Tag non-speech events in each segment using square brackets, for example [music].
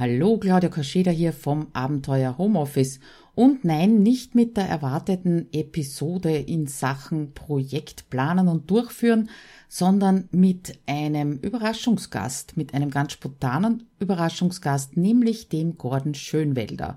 Hallo, Claudia Kascheda hier vom Abenteuer Homeoffice. Und nein, nicht mit der erwarteten Episode in Sachen Projekt planen und durchführen, sondern mit einem Überraschungsgast, mit einem ganz spontanen Überraschungsgast, nämlich dem Gordon Schönwelder.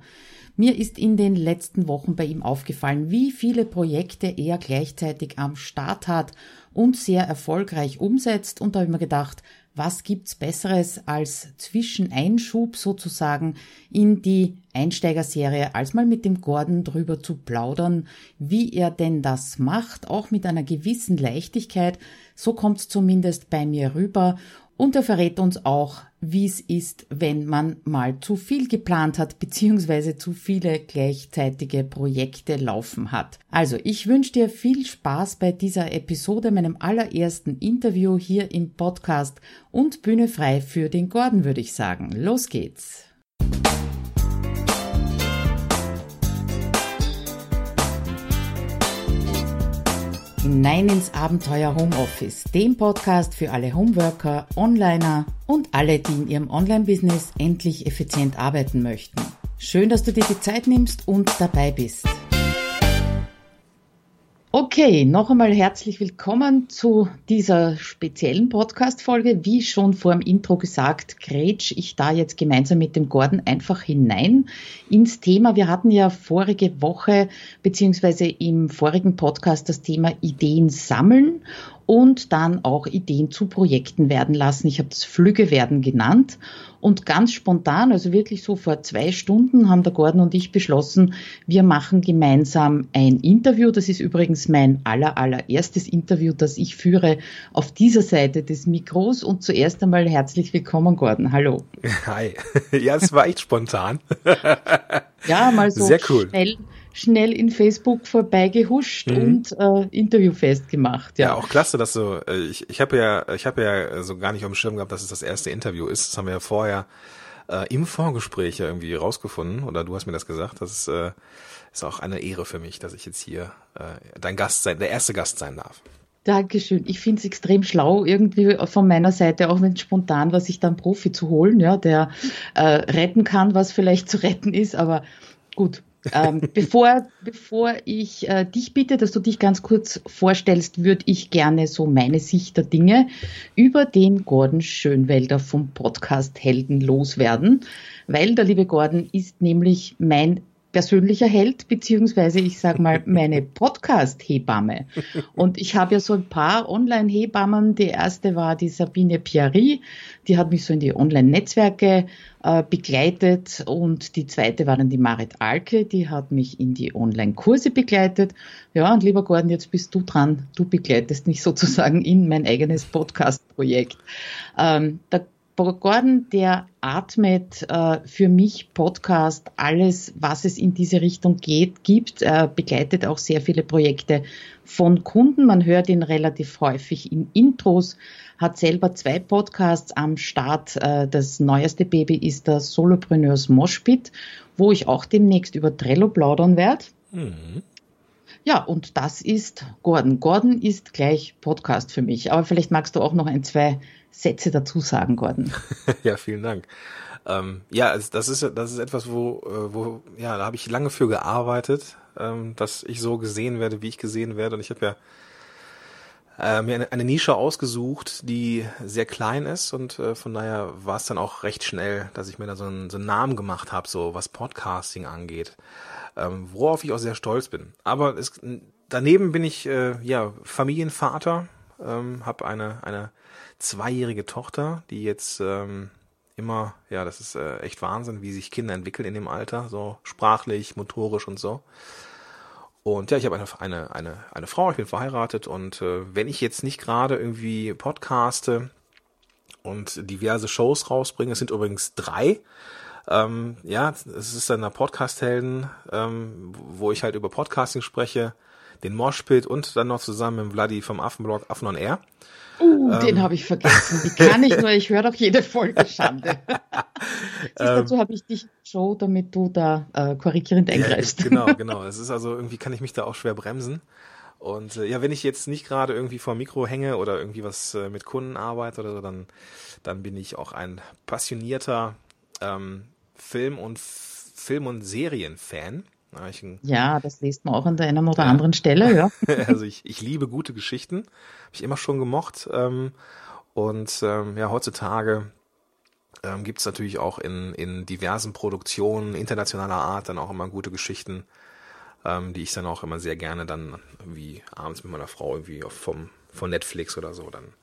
Mir ist in den letzten Wochen bei ihm aufgefallen, wie viele Projekte er gleichzeitig am Start hat und sehr erfolgreich umsetzt. Und da habe ich mir gedacht, was gibt's Besseres als Zwischeneinschub sozusagen in die Einsteigerserie, als mal mit dem Gordon drüber zu plaudern, wie er denn das macht, auch mit einer gewissen Leichtigkeit. So kommt's zumindest bei mir rüber. Und er verrät uns auch, wie es ist, wenn man mal zu viel geplant hat, beziehungsweise zu viele gleichzeitige Projekte laufen hat. Also, ich wünsche dir viel Spaß bei dieser Episode, meinem allerersten Interview hier im Podcast und Bühne frei für den Gordon, würde ich sagen. Los geht's! Hinein ins Abenteuer Homeoffice, dem Podcast für alle Homeworker, Onliner und alle, die in ihrem Online-Business endlich effizient arbeiten möchten. Schön, dass du dir die Zeit nimmst und dabei bist. Okay, noch einmal herzlich willkommen zu dieser speziellen Podcast-Folge. Wie schon vor dem Intro gesagt, grätsch ich da jetzt gemeinsam mit dem Gordon einfach hinein ins Thema. Wir hatten ja vorige Woche beziehungsweise im vorigen Podcast das Thema Ideen sammeln und dann auch Ideen zu Projekten werden lassen. Ich habe das Flüge werden genannt. Und ganz spontan, also wirklich so vor zwei Stunden, haben der Gordon und ich beschlossen, wir machen gemeinsam ein Interview. Das ist übrigens mein aller, allererstes Interview, das ich führe auf dieser Seite des Mikros. Und zuerst einmal herzlich willkommen, Gordon. Hallo. Hi. [laughs] Ja, es war echt spontan. ja, mal so Sehr cool. schnell schnell in Facebook vorbeigehuscht mhm. und äh, Interview festgemacht. Ja. ja, auch klasse, dass du. Äh, ich ich habe ja ich habe ja so gar nicht auf dem Schirm gehabt, dass es das erste Interview ist. Das haben wir ja vorher äh, im Vorgespräch ja irgendwie rausgefunden oder du hast mir das gesagt. Das ist, äh, ist auch eine Ehre für mich, dass ich jetzt hier äh, dein Gast sein, der erste Gast sein darf. Dankeschön. Ich finde es extrem schlau, irgendwie von meiner Seite, auch wenn spontan war, sich dann Profi zu holen, ja, der äh, retten kann, was vielleicht zu retten ist, aber gut, ähm, [laughs] bevor, bevor ich äh, dich bitte, dass du dich ganz kurz vorstellst, würde ich gerne so meine Sicht der Dinge über den Gordon Schönwelder vom Podcast Helden loswerden, weil der liebe Gordon ist nämlich mein persönlicher Held, beziehungsweise ich sage mal [laughs] meine Podcast-Hebamme. Und ich habe ja so ein paar Online-Hebammen. Die erste war die Sabine Piari, die hat mich so in die Online-Netzwerke äh, begleitet. Und die zweite war dann die Marit Alke, die hat mich in die Online-Kurse begleitet. Ja, und lieber Gordon, jetzt bist du dran. Du begleitest mich sozusagen in mein eigenes Podcast-Projekt. Ähm, der Gordon, der atmet äh, für mich Podcast, alles, was es in diese Richtung geht, gibt, äh, begleitet auch sehr viele Projekte von Kunden. Man hört ihn relativ häufig in Intros, hat selber zwei Podcasts am Start. Äh, das neueste Baby ist der Solopreneurs Moshpit, wo ich auch demnächst über Trello plaudern werde. Mhm. Ja, und das ist Gordon. Gordon ist gleich Podcast für mich. Aber vielleicht magst du auch noch ein, zwei Sätze dazu sagen, Gordon. [laughs] ja, vielen Dank. Ähm, ja, das ist das ist etwas, wo äh, wo ja, da habe ich lange für gearbeitet, ähm, dass ich so gesehen werde, wie ich gesehen werde. Und ich habe ja äh, mir eine, eine, Nische ausgesucht, die sehr klein ist und äh, von daher war es dann auch recht schnell, dass ich mir da so einen, so einen Namen gemacht habe, so was Podcasting angeht, ähm, worauf ich auch sehr stolz bin. Aber es, daneben bin ich äh, ja Familienvater, ähm, habe eine eine zweijährige Tochter, die jetzt ähm, immer, ja, das ist äh, echt Wahnsinn, wie sich Kinder entwickeln in dem Alter, so sprachlich, motorisch und so. Und ja, ich habe eine, eine, eine, eine Frau, ich bin verheiratet und äh, wenn ich jetzt nicht gerade irgendwie podcaste und diverse Shows rausbringe, es sind übrigens drei, ähm, ja, es ist dann der Podcast-Helden, ähm, wo ich halt über Podcasting spreche, den Moshpit und dann noch zusammen mit Vladi vom Affenblog Affen on Air. Uh, ähm, den habe ich vergessen. Wie kann ich nur? Ich höre doch jede Folge Schande. [laughs] Siehst, dazu habe ich dich Show, damit du da äh, korrigierend eingreifst. Ja, [laughs] genau, genau. Es ist also irgendwie kann ich mich da auch schwer bremsen. Und äh, ja, wenn ich jetzt nicht gerade irgendwie vor Mikro hänge oder irgendwie was äh, mit Kunden arbeite oder so, dann, dann bin ich auch ein passionierter ähm, Film und Film und Serienfan. Ja, das liest man auch an der einen oder anderen Stelle, ja. [laughs] also ich, ich liebe gute Geschichten, habe ich immer schon gemocht. Ähm, und ähm, ja, heutzutage ähm, gibt es natürlich auch in, in diversen Produktionen internationaler Art dann auch immer gute Geschichten, ähm, die ich dann auch immer sehr gerne dann wie abends mit meiner Frau irgendwie vom, von Netflix oder so dann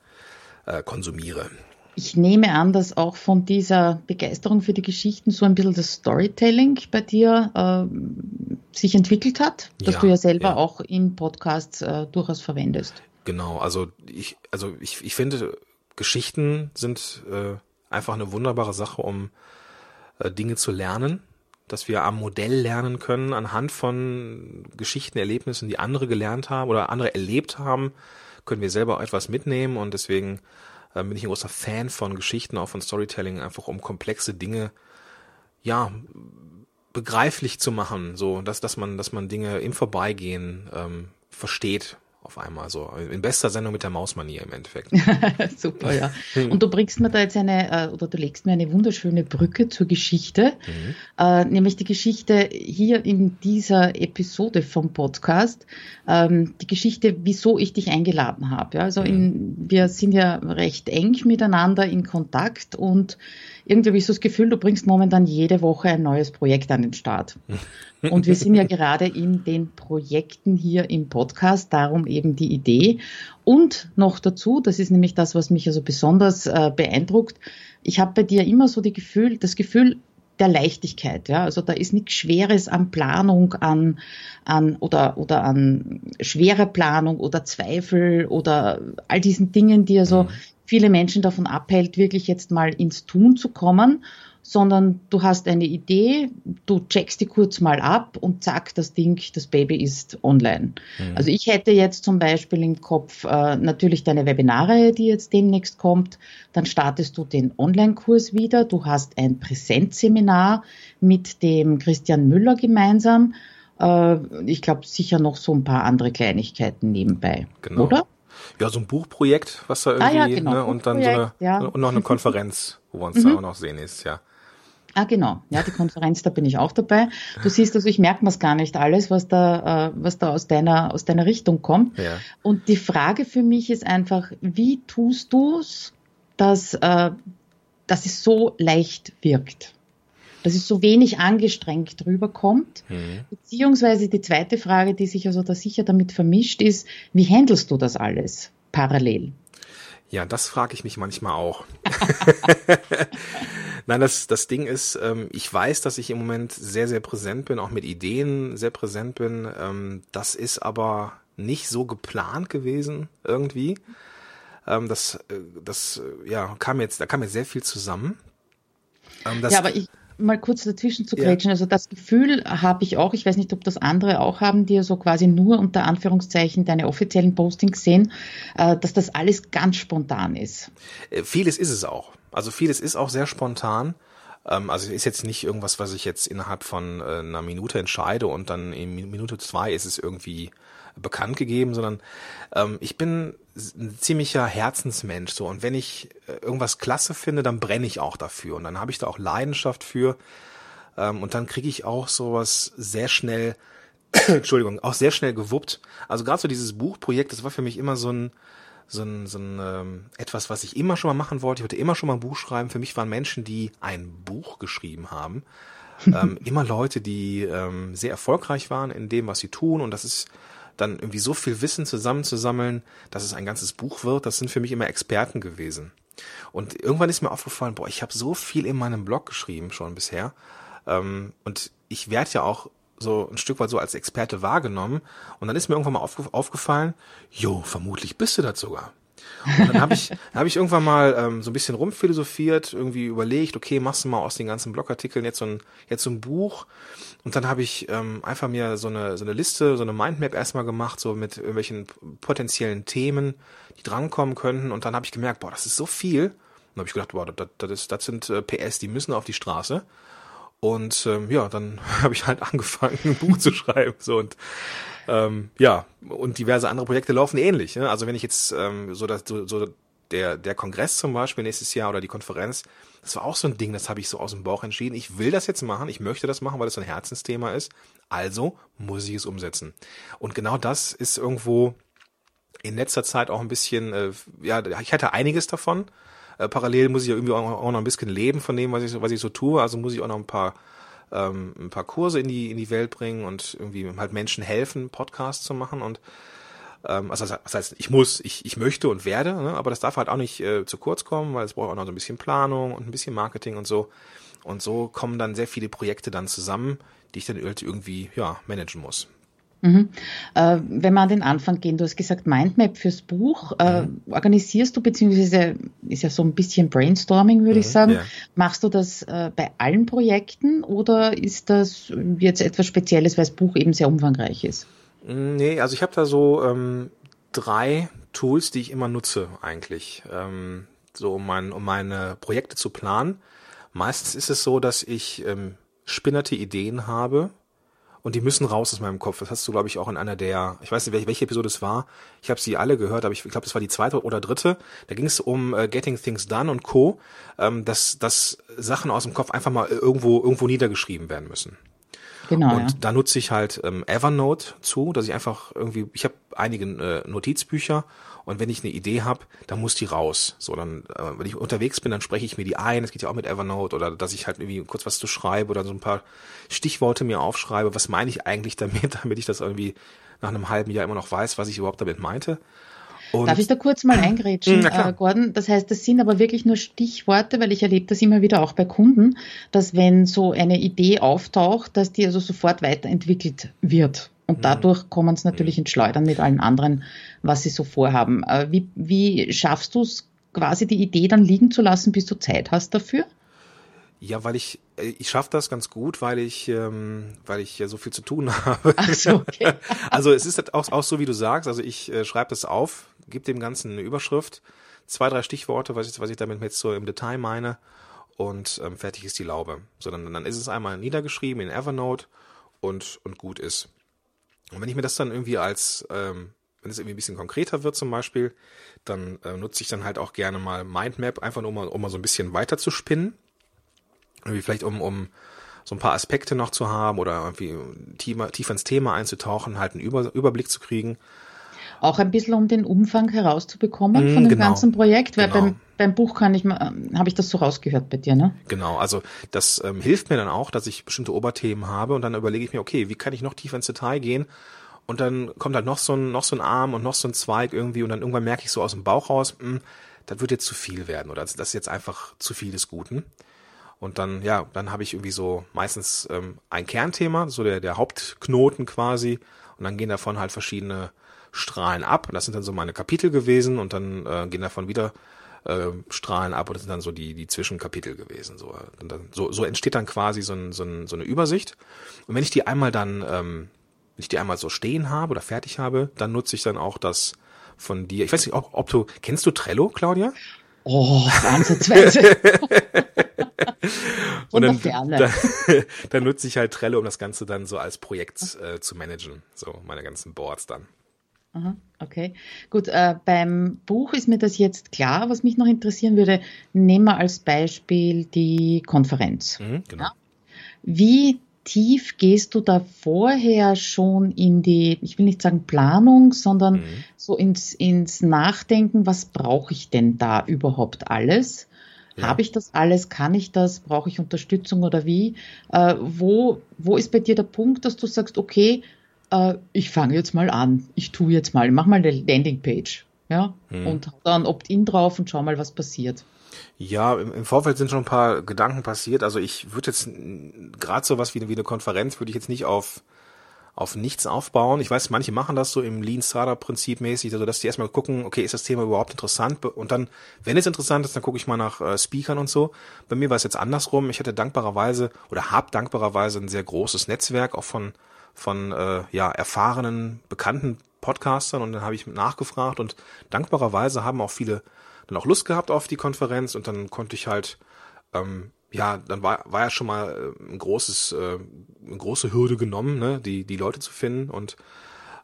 äh, konsumiere. Ich nehme an, dass auch von dieser Begeisterung für die Geschichten so ein bisschen das Storytelling bei dir äh, sich entwickelt hat, dass ja, du ja selber ja. auch in Podcasts äh, durchaus verwendest. Genau, also ich, also ich, ich finde, Geschichten sind äh, einfach eine wunderbare Sache, um äh, Dinge zu lernen, dass wir am Modell lernen können, anhand von Geschichten, Erlebnissen, die andere gelernt haben oder andere erlebt haben, können wir selber etwas mitnehmen und deswegen bin ich ein großer Fan von Geschichten, auch von Storytelling, einfach um komplexe Dinge, ja, begreiflich zu machen, so, dass, dass man, dass man Dinge im Vorbeigehen ähm, versteht auf einmal so. In bester Sendung mit der Mausmanier im Endeffekt. [laughs] Super, ja. [laughs] Und du bringst mir da jetzt eine, äh, oder du legst mir eine wunderschöne Brücke zur Geschichte, mhm. äh, nämlich die Geschichte hier in dieser Episode vom Podcast, ähm, die Geschichte, wieso ich dich eingeladen habe. Ja, also in, mhm. wir sind ja recht eng miteinander in Kontakt und irgendwie habe ich so das Gefühl, du bringst momentan jede Woche ein neues Projekt an den Start. [laughs] Und wir sind ja gerade in den Projekten hier im Podcast, darum eben die Idee. Und noch dazu, das ist nämlich das, was mich also besonders äh, beeindruckt, ich habe bei dir immer so die Gefühl, das Gefühl, der Leichtigkeit, ja. Also da ist nichts Schweres an Planung, an, an oder, oder an schwerer Planung oder Zweifel oder all diesen Dingen, die also viele Menschen davon abhält, wirklich jetzt mal ins Tun zu kommen, sondern du hast eine Idee, du checkst die kurz mal ab und zack, das Ding, das Baby ist online. Mhm. Also ich hätte jetzt zum Beispiel im Kopf äh, natürlich deine Webinare, die jetzt demnächst kommt, dann startest du den Online-Kurs wieder, du hast ein Präsenzseminar mit dem Christian Müller gemeinsam. Äh, ich glaube sicher noch so ein paar andere Kleinigkeiten nebenbei, genau. oder? Ja, so ein Buchprojekt, was da irgendwie, ah, ja, genau. ne, und dann so eine, ja. und noch eine [laughs] Konferenz, wo wir uns mhm. da auch noch sehen ist, ja. Ah, genau. Ja, die Konferenz, da bin ich auch dabei. Du siehst also, ich merke mir's gar nicht alles, was da, äh, was da aus deiner, aus deiner Richtung kommt. Ja. Und die Frage für mich ist einfach, wie tust du's, dass, äh, dass es so leicht wirkt? Dass es so wenig angestrengt rüberkommt. Mhm. Beziehungsweise die zweite Frage, die sich also da sicher damit vermischt, ist, wie handelst du das alles parallel? Ja, das frage ich mich manchmal auch. [laughs] Nein, das, das Ding ist, ähm, ich weiß, dass ich im Moment sehr, sehr präsent bin, auch mit Ideen sehr präsent bin. Ähm, das ist aber nicht so geplant gewesen irgendwie. Ähm, das, äh, das, äh, ja, kam jetzt, da kam jetzt sehr viel zusammen. Ja, aber ich, mal kurz dazwischen zu grätschen. Ja. Also das Gefühl habe ich auch, ich weiß nicht, ob das andere auch haben, die ja so quasi nur unter Anführungszeichen deine offiziellen Postings sehen, äh, dass das alles ganz spontan ist. Äh, vieles ist es auch. Also vieles ist auch sehr spontan. Ähm, also ist jetzt nicht irgendwas, was ich jetzt innerhalb von äh, einer Minute entscheide und dann in Minute zwei ist es irgendwie bekannt gegeben, sondern ähm, ich bin ein ziemlicher Herzensmensch so und wenn ich äh, irgendwas klasse finde, dann brenne ich auch dafür und dann habe ich da auch Leidenschaft für ähm, und dann kriege ich auch sowas sehr schnell [clears throat] Entschuldigung, auch sehr schnell gewuppt. Also gerade so dieses Buchprojekt, das war für mich immer so ein so ein, so ein ähm, etwas, was ich immer schon mal machen wollte. Ich wollte immer schon mal ein Buch schreiben. Für mich waren Menschen, die ein Buch geschrieben haben, [laughs] ähm, immer Leute, die ähm, sehr erfolgreich waren in dem, was sie tun. Und das ist dann irgendwie so viel Wissen zusammenzusammeln, dass es ein ganzes Buch wird, das sind für mich immer Experten gewesen. Und irgendwann ist mir aufgefallen, boah, ich habe so viel in meinem Blog geschrieben schon bisher. Ähm, und ich werde ja auch so ein Stück weit so als Experte wahrgenommen. Und dann ist mir irgendwann mal aufge aufgefallen, jo, vermutlich bist du das sogar. Und dann habe ich, [laughs] hab ich irgendwann mal ähm, so ein bisschen rumphilosophiert, irgendwie überlegt, okay, machst du mal aus den ganzen Blogartikeln jetzt so ein, jetzt so ein Buch. Und dann habe ich ähm, einfach mir so eine, so eine Liste, so eine Mindmap erstmal gemacht, so mit irgendwelchen potenziellen Themen, die drankommen könnten. Und dann habe ich gemerkt, boah, das ist so viel. Und dann habe ich gedacht, boah, das, das, ist, das sind äh, PS, die müssen auf die Straße. Und ähm, ja, dann [laughs] habe ich halt angefangen, ein Buch zu schreiben. So und ähm, ja, und diverse andere Projekte laufen ähnlich. Ne? Also wenn ich jetzt ähm, so, das, so, so der, der Kongress zum Beispiel nächstes Jahr oder die Konferenz, das war auch so ein Ding, das habe ich so aus dem Bauch entschieden. Ich will das jetzt machen, ich möchte das machen, weil das so ein Herzensthema ist. Also muss ich es umsetzen. Und genau das ist irgendwo in letzter Zeit auch ein bisschen, äh, ja, ich hatte einiges davon. Äh, parallel muss ich ja irgendwie auch, auch noch ein bisschen leben von dem, was ich, so, was ich so tue. Also muss ich auch noch ein paar ähm, ein paar Kurse in die in die Welt bringen und irgendwie halt Menschen helfen, Podcasts zu machen und ähm, also das heißt, ich muss, ich, ich möchte und werde, ne? aber das darf halt auch nicht äh, zu kurz kommen, weil es braucht auch noch so ein bisschen Planung und ein bisschen Marketing und so. Und so kommen dann sehr viele Projekte dann zusammen, die ich dann halt irgendwie ja managen muss. Mhm. Äh, wenn wir an den Anfang gehen, du hast gesagt Mindmap fürs Buch. Äh, mhm. Organisierst du, beziehungsweise ist ja so ein bisschen Brainstorming, würde mhm, ich sagen. Ja. Machst du das äh, bei allen Projekten oder ist das jetzt etwas Spezielles, weil das Buch eben sehr umfangreich ist? Nee, also ich habe da so ähm, drei Tools, die ich immer nutze eigentlich, ähm, so um, mein, um meine Projekte zu planen. Meistens ist es so, dass ich ähm, spinnerte Ideen habe und die müssen raus aus meinem Kopf. Das hast du, glaube ich, auch in einer der, ich weiß nicht, welche, Episode es war. Ich habe sie alle gehört, aber ich glaube, das war die zweite oder dritte. Da ging es um äh, Getting Things Done und Co., ähm, dass, dass Sachen aus dem Kopf einfach mal irgendwo, irgendwo niedergeschrieben werden müssen. Genau. Und ja. da nutze ich halt ähm, Evernote zu, dass ich einfach irgendwie, ich habe einige äh, Notizbücher und wenn ich eine Idee habe, dann muss die raus. So, dann, äh, wenn ich unterwegs bin, dann spreche ich mir die ein. Das geht ja auch mit Evernote oder dass ich halt irgendwie kurz was zu schreibe oder so ein paar Stichworte mir aufschreibe. Was meine ich eigentlich damit, [laughs] damit ich das irgendwie nach einem halben Jahr immer noch weiß, was ich überhaupt damit meinte. Und Darf ich da kurz mal eingrätschen, [clears throat] äh, Gordon? Das heißt, das sind aber wirklich nur Stichworte, weil ich erlebe das immer wieder auch bei Kunden, dass wenn so eine Idee auftaucht, dass die also sofort weiterentwickelt wird. Und mhm. dadurch kommen es natürlich ins Schleudern mit allen anderen, was sie so vorhaben. Äh, wie, wie schaffst du es quasi die Idee dann liegen zu lassen, bis du Zeit hast dafür? Ja, weil ich äh, ich schaffe das ganz gut, weil ich ähm, weil ich ja so viel zu tun [laughs] habe. Ach so, okay. also es ist halt auch, auch so, wie du sagst. Also ich äh, schreibe das auf, gebe dem Ganzen eine Überschrift, zwei drei Stichworte, was ich was ich damit jetzt so im Detail meine und ähm, fertig ist die Laube. So dann dann ist es einmal niedergeschrieben in Evernote und und gut ist. Und wenn ich mir das dann irgendwie als ähm, wenn es irgendwie ein bisschen konkreter wird zum Beispiel, dann äh, nutze ich dann halt auch gerne mal Mindmap, einfach nur um, um mal so ein bisschen weiter zu spinnen irgendwie vielleicht um, um so ein paar Aspekte noch zu haben oder irgendwie tiefer, tiefer ins Thema einzutauchen, halt einen Über, Überblick zu kriegen. Auch ein bisschen um den Umfang herauszubekommen mm, von dem genau, ganzen Projekt, weil genau. beim, beim Buch kann ich mal, ähm, habe ich das so rausgehört bei dir, ne? Genau, also das ähm, hilft mir dann auch, dass ich bestimmte Oberthemen habe und dann überlege ich mir, okay, wie kann ich noch tiefer ins Detail gehen? Und dann kommt halt noch so ein, noch so ein Arm und noch so ein Zweig irgendwie und dann irgendwann merke ich so aus dem Bauch raus, mh, hm, das wird jetzt zu viel werden oder das ist jetzt einfach zu viel des Guten. Und dann, ja, dann habe ich irgendwie so meistens ähm, ein Kernthema, so der, der Hauptknoten quasi. Und dann gehen davon halt verschiedene Strahlen ab. Und das sind dann so meine Kapitel gewesen. Und dann äh, gehen davon wieder äh, Strahlen ab. Und das sind dann so die, die Zwischenkapitel gewesen. So, und dann, so, so entsteht dann quasi so, ein, so, ein, so eine Übersicht. Und wenn ich die einmal dann, ähm, wenn ich die einmal so stehen habe oder fertig habe, dann nutze ich dann auch das von dir. Ich weiß nicht, ob, ob du, kennst du Trello, Claudia? Oh, ansatzweise. [laughs] [laughs] und dann, dann, dann, [laughs] nutze ich halt Trello, um das Ganze dann so als Projekt äh, zu managen. So meine ganzen Boards dann. Aha, okay, gut. Äh, beim Buch ist mir das jetzt klar. Was mich noch interessieren würde, nehmen wir als Beispiel die Konferenz. Mhm, genau. Ja? Wie tief gehst du da vorher schon in die, ich will nicht sagen Planung, sondern mhm. so ins, ins Nachdenken, was brauche ich denn da überhaupt alles? Ja. Habe ich das alles? Kann ich das? Brauche ich Unterstützung oder wie? Äh, wo, wo ist bei dir der Punkt, dass du sagst, okay, äh, ich fange jetzt mal an, ich tue jetzt mal, mach mal eine Landingpage, ja, hm. und dann Opt-in drauf und schau mal, was passiert. Ja, im, im, Vorfeld sind schon ein paar Gedanken passiert. Also ich würde jetzt gerade so was wie, wie eine Konferenz würde ich jetzt nicht auf auf nichts aufbauen. Ich weiß, manche machen das so im Lean Startup Prinzip mäßig, also dass die erstmal gucken, okay, ist das Thema überhaupt interessant? Und dann, wenn es interessant ist, dann gucke ich mal nach äh, Speakern und so. Bei mir war es jetzt andersrum. Ich hatte dankbarerweise oder habe dankbarerweise ein sehr großes Netzwerk auch von von äh, ja erfahrenen, bekannten Podcastern und dann habe ich nachgefragt und dankbarerweise haben auch viele dann auch Lust gehabt auf die Konferenz und dann konnte ich halt ähm, ja, dann war, war ja schon mal äh, ein großes, äh, eine große Hürde genommen, ne, die, die Leute zu finden. Und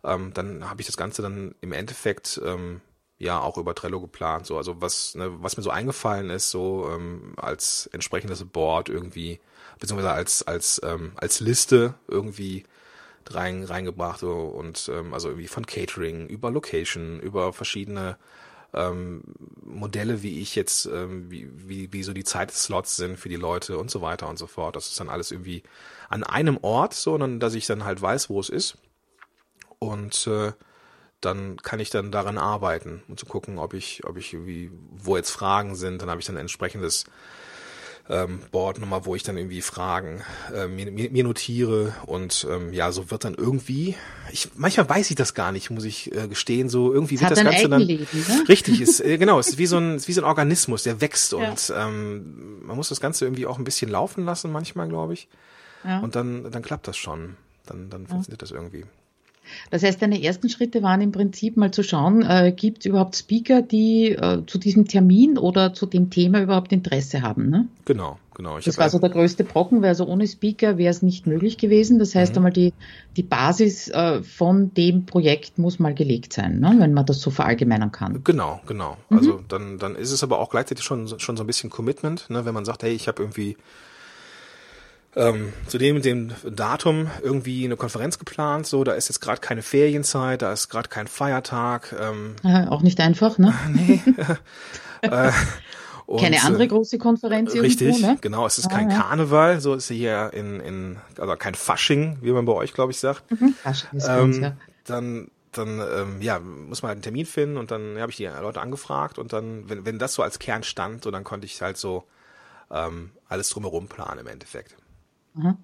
ähm, dann habe ich das Ganze dann im Endeffekt ähm, ja auch über Trello geplant. So, also was, ne, was mir so eingefallen ist, so ähm, als entsprechendes Board irgendwie, beziehungsweise als als ähm, als Liste irgendwie rein, reingebracht so, und ähm, also irgendwie von Catering über Location, über verschiedene ähm, Modelle, wie ich jetzt, ähm, wie, wie, wie so die Zeitslots sind für die Leute und so weiter und so fort. Das ist dann alles irgendwie an einem Ort, sondern dass ich dann halt weiß, wo es ist. Und äh, dann kann ich dann daran arbeiten und zu gucken, ob ich, ob ich irgendwie, wo jetzt Fragen sind, dann habe ich dann entsprechendes ähm, Board nochmal, wo ich dann irgendwie Fragen äh, mir, mir, notiere und ähm, ja, so wird dann irgendwie, ich manchmal weiß ich das gar nicht, muss ich äh, gestehen, so irgendwie wird das Ganze dann ne? richtig ist äh, genau, es [laughs] ist wie so ein ist wie so ein Organismus, der wächst ja. und ähm, man muss das Ganze irgendwie auch ein bisschen laufen lassen manchmal, glaube ich. Ja. Und dann dann klappt das schon, dann dann funktioniert ja. das irgendwie. Das heißt, deine ersten Schritte waren im Prinzip mal zu schauen, äh, gibt es überhaupt Speaker, die äh, zu diesem Termin oder zu dem Thema überhaupt Interesse haben? Ne? Genau, genau. Ich das war so der größte Brocken, weil also ohne Speaker wäre es nicht möglich gewesen. Das heißt mhm. einmal, die, die Basis äh, von dem Projekt muss mal gelegt sein, ne? wenn man das so verallgemeinern kann. Genau, genau. Mhm. Also dann, dann ist es aber auch gleichzeitig schon, schon so ein bisschen Commitment, ne? wenn man sagt, hey, ich habe irgendwie ähm, zu dem dem Datum irgendwie eine Konferenz geplant. So, da ist jetzt gerade keine Ferienzeit, da ist gerade kein Feiertag. Ähm, äh, auch nicht einfach, ne? [laughs] nee. [laughs] äh, und, Keine andere große Konferenz irgendwo, Richtig, ne? genau. Es ist ah, kein ja. Karneval, so ist hier in, in, also kein Fasching, wie man bei euch, glaube ich, sagt. Mhm. Fasching ist ähm, uns, ja. Dann, dann, ähm, ja, muss man halt einen Termin finden und dann habe ich die Leute angefragt und dann, wenn, wenn das so als Kern stand, so dann konnte ich halt so ähm, alles drumherum planen im Endeffekt. Aha.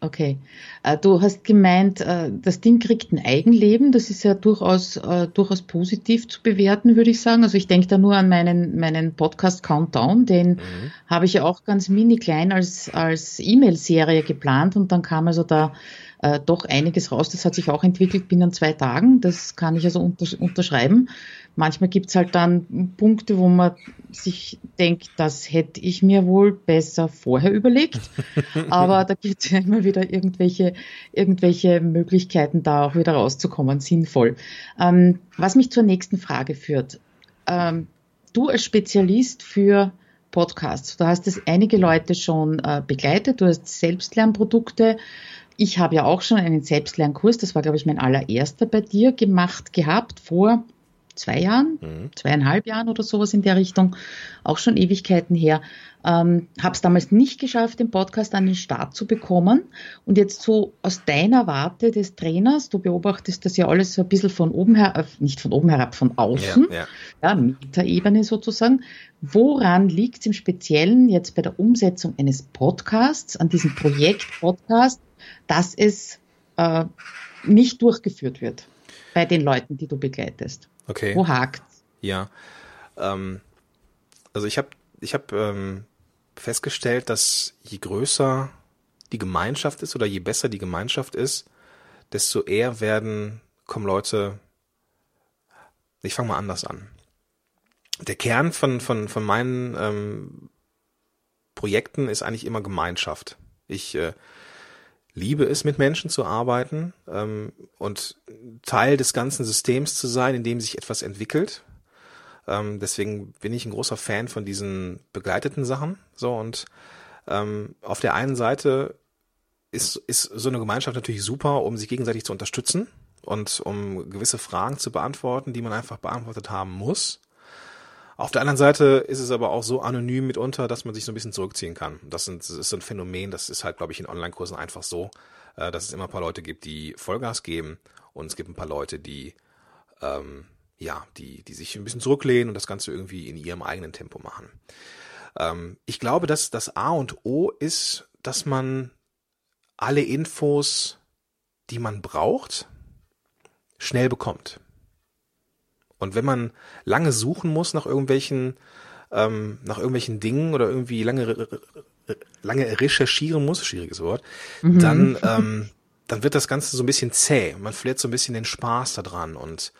Okay. Äh, du hast gemeint, äh, das Ding kriegt ein Eigenleben. Das ist ja durchaus, äh, durchaus positiv zu bewerten, würde ich sagen. Also ich denke da nur an meinen, meinen Podcast Countdown. Den mhm. habe ich ja auch ganz mini klein als, als E-Mail-Serie geplant und dann kam also da äh, doch einiges raus. Das hat sich auch entwickelt binnen zwei Tagen. Das kann ich also untersch unterschreiben. Manchmal gibt's halt dann Punkte, wo man sich denkt, das hätte ich mir wohl besser vorher überlegt. [laughs] Aber da gibt's ja immer wieder irgendwelche, irgendwelche Möglichkeiten, da auch wieder rauszukommen, sinnvoll. Ähm, was mich zur nächsten Frage führt. Ähm, du als Spezialist für Podcasts, du hast es einige Leute schon äh, begleitet, du hast Selbstlernprodukte. Ich habe ja auch schon einen Selbstlernkurs, das war, glaube ich, mein allererster bei dir gemacht gehabt vor zwei Jahren, mhm. zweieinhalb Jahren oder sowas in der Richtung, auch schon Ewigkeiten her. Ähm, habe es damals nicht geschafft, den Podcast an den Start zu bekommen. Und jetzt so aus deiner Warte des Trainers, du beobachtest das ja alles so ein bisschen von oben herab, äh, nicht von oben herab, von außen, ja, ja. ja Metaebene sozusagen. Woran liegt es im Speziellen jetzt bei der Umsetzung eines Podcasts, an diesem Projekt Podcast, dass es äh, nicht durchgeführt wird bei den Leuten, die du begleitest? Okay. Wo hakt? Ja. Ähm, also ich habe ich hab, ähm, festgestellt, dass je größer die Gemeinschaft ist oder je besser die Gemeinschaft ist, desto eher werden, kommen Leute, ich fange mal anders an. Der Kern von, von, von meinen ähm, Projekten ist eigentlich immer Gemeinschaft. Ich äh, liebe es, mit Menschen zu arbeiten ähm, und Teil des ganzen Systems zu sein, in dem sich etwas entwickelt. Ähm, deswegen bin ich ein großer Fan von diesen begleiteten Sachen. So und ähm, auf der einen Seite ist, ist so eine Gemeinschaft natürlich super, um sich gegenseitig zu unterstützen und um gewisse Fragen zu beantworten, die man einfach beantwortet haben muss. Auf der anderen Seite ist es aber auch so anonym mitunter, dass man sich so ein bisschen zurückziehen kann. Das, ist so ein Phänomen, das ist halt, glaube ich, in Online-Kursen einfach so, äh, dass es immer ein paar Leute gibt, die Vollgas geben und es gibt ein paar Leute, die ähm, ja, die, die sich ein bisschen zurücklehnen und das Ganze irgendwie in ihrem eigenen Tempo machen. Ähm, ich glaube, dass das A und O ist, dass man alle Infos, die man braucht, schnell bekommt. Und wenn man lange suchen muss nach irgendwelchen, ähm, nach irgendwelchen Dingen oder irgendwie lange, lange recherchieren muss, schwieriges Wort, mhm. dann, [laughs] ähm, dann wird das Ganze so ein bisschen zäh. Man verliert so ein bisschen den Spaß daran und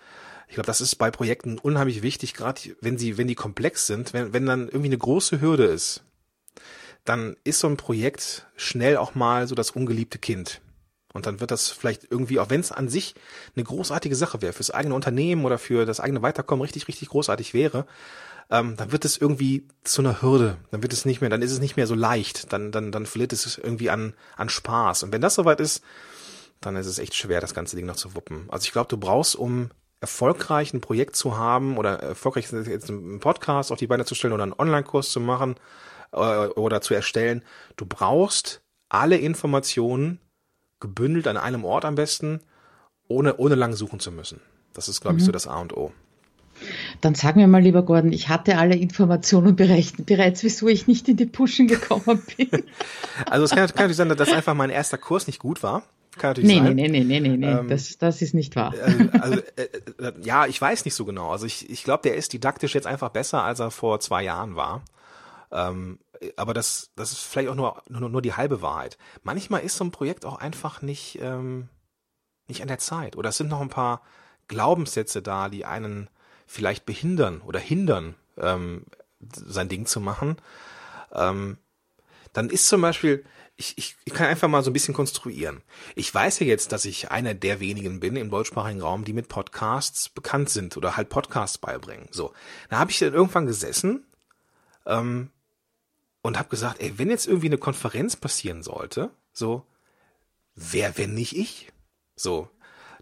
ich glaube, das ist bei Projekten unheimlich wichtig, gerade wenn sie, wenn die komplex sind, wenn, wenn dann irgendwie eine große Hürde ist, dann ist so ein Projekt schnell auch mal so das ungeliebte Kind. Und dann wird das vielleicht irgendwie, auch wenn es an sich eine großartige Sache wäre, fürs eigene Unternehmen oder für das eigene Weiterkommen richtig, richtig großartig wäre, ähm, dann wird es irgendwie zu einer Hürde. Dann wird es nicht mehr, dann ist es nicht mehr so leicht. Dann, dann, dann verliert es irgendwie an, an Spaß. Und wenn das soweit ist, dann ist es echt schwer, das ganze Ding noch zu wuppen. Also ich glaube, du brauchst, um erfolgreich ein Projekt zu haben oder erfolgreich jetzt einen Podcast auf die Beine zu stellen oder einen Online-Kurs zu machen äh, oder zu erstellen, du brauchst alle Informationen gebündelt an einem Ort am besten, ohne, ohne lang suchen zu müssen. Das ist, glaube mhm. ich, so das A und O. Dann sag mir mal, lieber Gordon, ich hatte alle Informationen bereits, bereits wieso ich nicht in die Pushen gekommen bin. [laughs] Also es kann, kann natürlich sein, dass einfach mein erster Kurs nicht gut war. Kann natürlich nee, sein. Nee, nee, nee, nee, nee, ähm, das, das ist nicht wahr. Also, also äh, äh, ja, ich weiß nicht so genau. Also ich, ich glaube, der ist didaktisch jetzt einfach besser, als er vor zwei Jahren war. Ähm, aber das, das ist vielleicht auch nur, nur, nur die halbe Wahrheit. Manchmal ist so ein Projekt auch einfach nicht, ähm, nicht an der Zeit. Oder es sind noch ein paar Glaubenssätze da, die einen vielleicht behindern oder hindern, ähm, sein Ding zu machen. Ähm, dann ist zum Beispiel, ich, ich, ich kann einfach mal so ein bisschen konstruieren. Ich weiß ja jetzt, dass ich einer der wenigen bin im deutschsprachigen Raum, die mit Podcasts bekannt sind oder halt Podcasts beibringen. So, da habe ich dann irgendwann gesessen ähm, und habe gesagt, ey, wenn jetzt irgendwie eine Konferenz passieren sollte, so, wer, wenn nicht ich? So,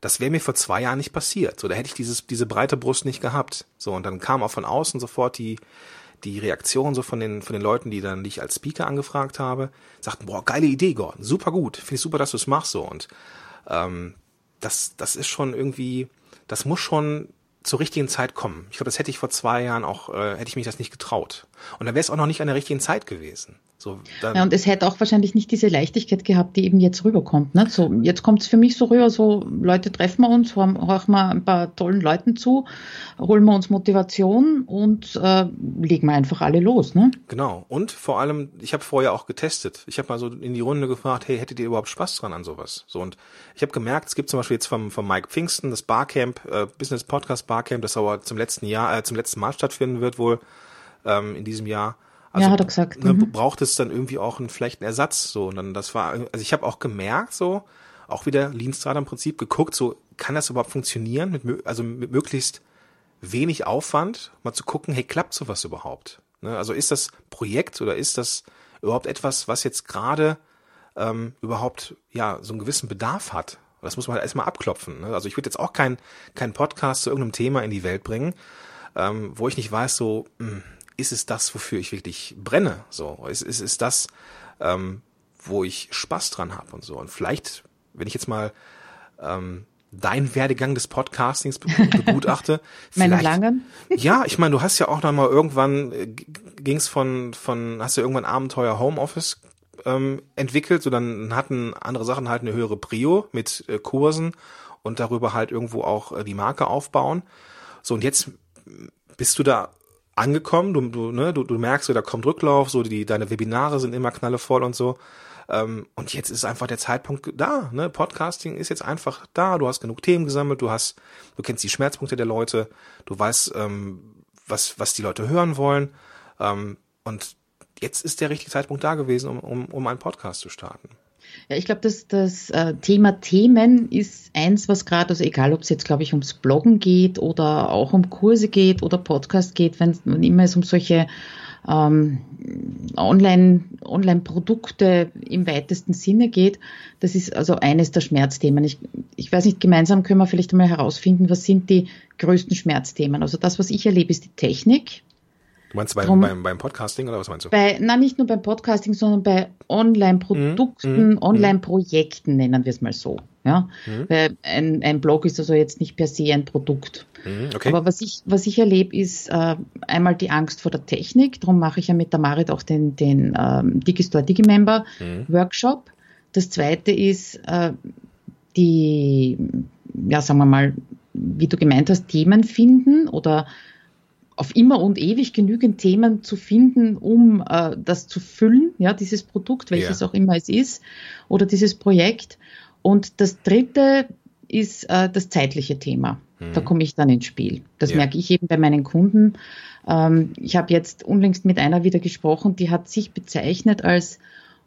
das wäre mir vor zwei Jahren nicht passiert. So, da hätte ich dieses, diese breite Brust nicht gehabt. So, und dann kam auch von außen sofort die, die Reaktion so von den, von den Leuten, die dann dich als Speaker angefragt habe, sagten, boah, geile Idee, Gordon, super gut, finde ich super, dass du es machst so. Und ähm, das, das ist schon irgendwie, das muss schon zur richtigen Zeit kommen. Ich glaube, das hätte ich vor zwei Jahren auch, äh, hätte ich mich das nicht getraut. Und dann wäre es auch noch nicht an der richtigen Zeit gewesen. So, ja, und es hätte auch wahrscheinlich nicht diese Leichtigkeit gehabt, die eben jetzt rüberkommt. Ne? So, jetzt kommt es für mich so rüber, so Leute treffen wir uns, horchen wir ein paar tollen Leuten zu, holen wir uns Motivation und äh, legen wir einfach alle los. Ne? Genau. Und vor allem, ich habe vorher auch getestet. Ich habe mal so in die Runde gefragt, hey, hättet ihr überhaupt Spaß dran an sowas? So und ich habe gemerkt, es gibt zum Beispiel jetzt vom, vom Mike Pfingsten das Barcamp, äh, Business Podcast Barcamp, das aber zum letzten Jahr, äh, zum letzten Mal stattfinden wird wohl ähm, in diesem Jahr. Also, ja, hat er gesagt. Ne, mhm. braucht es dann irgendwie auch einen vielleicht einen Ersatz so und dann das war also ich habe auch gemerkt so auch wieder Lean Startup im Prinzip geguckt so kann das überhaupt funktionieren mit also mit möglichst wenig Aufwand mal zu gucken hey klappt sowas überhaupt ne? also ist das Projekt oder ist das überhaupt etwas was jetzt gerade ähm, überhaupt ja so einen gewissen Bedarf hat das muss man halt erstmal abklopfen ne? also ich würde jetzt auch keinen kein Podcast zu irgendeinem Thema in die Welt bringen ähm, wo ich nicht weiß so mh, hm, ist es das, wofür ich wirklich brenne? So, ist, ist, ist das, ähm, wo ich Spaß dran habe und so. Und vielleicht, wenn ich jetzt mal ähm, deinen Werdegang des Podcastings [laughs] begutachte. Meine langen? [laughs] ja, ich meine, du hast ja auch noch mal irgendwann äh, ging's von von hast du irgendwann Abenteuer Homeoffice ähm, entwickelt, so dann hatten andere Sachen halt eine höhere Prio mit äh, Kursen und darüber halt irgendwo auch äh, die Marke aufbauen. So und jetzt bist du da angekommen, du, du, ne, du, du merkst, da kommt Rücklauf, so die, deine Webinare sind immer knallevoll und so. Ähm, und jetzt ist einfach der Zeitpunkt da. Ne? Podcasting ist jetzt einfach da. Du hast genug Themen gesammelt, du hast, du kennst die Schmerzpunkte der Leute, du weißt, ähm, was, was die Leute hören wollen. Ähm, und jetzt ist der richtige Zeitpunkt da gewesen, um, um, um einen Podcast zu starten. Ja, ich glaube, dass das äh, Thema Themen ist eins, was gerade, also egal ob es jetzt, glaube ich, ums Bloggen geht oder auch um Kurse geht oder Podcast geht, wenn, wenn immer es um solche ähm, Online, Online-Produkte im weitesten Sinne geht. Das ist also eines der Schmerzthemen. Ich, ich weiß nicht, gemeinsam können wir vielleicht einmal herausfinden, was sind die größten Schmerzthemen. Also das, was ich erlebe, ist die Technik. Du meinst beim, Drum, beim, beim Podcasting oder was meinst du? Bei, na, nicht nur beim Podcasting, sondern bei Online-Produkten, mm, Online-Projekten, nennen wir es mal so. Ja? Mm. Weil ein, ein Blog ist also jetzt nicht per se ein Produkt. Mm, okay. Aber was ich, was ich erlebe, ist äh, einmal die Angst vor der Technik. Darum mache ich ja mit der Marit auch den, den ähm, Digistore Digimember Workshop. Das zweite ist äh, die, ja, sagen wir mal, wie du gemeint hast, Themen finden oder auf immer und ewig genügend Themen zu finden, um äh, das zu füllen, ja, dieses Produkt, welches ja. auch immer es ist, oder dieses Projekt. Und das dritte ist äh, das zeitliche Thema. Mhm. Da komme ich dann ins Spiel. Das ja. merke ich eben bei meinen Kunden. Ähm, ich habe jetzt unlängst mit einer wieder gesprochen, die hat sich bezeichnet als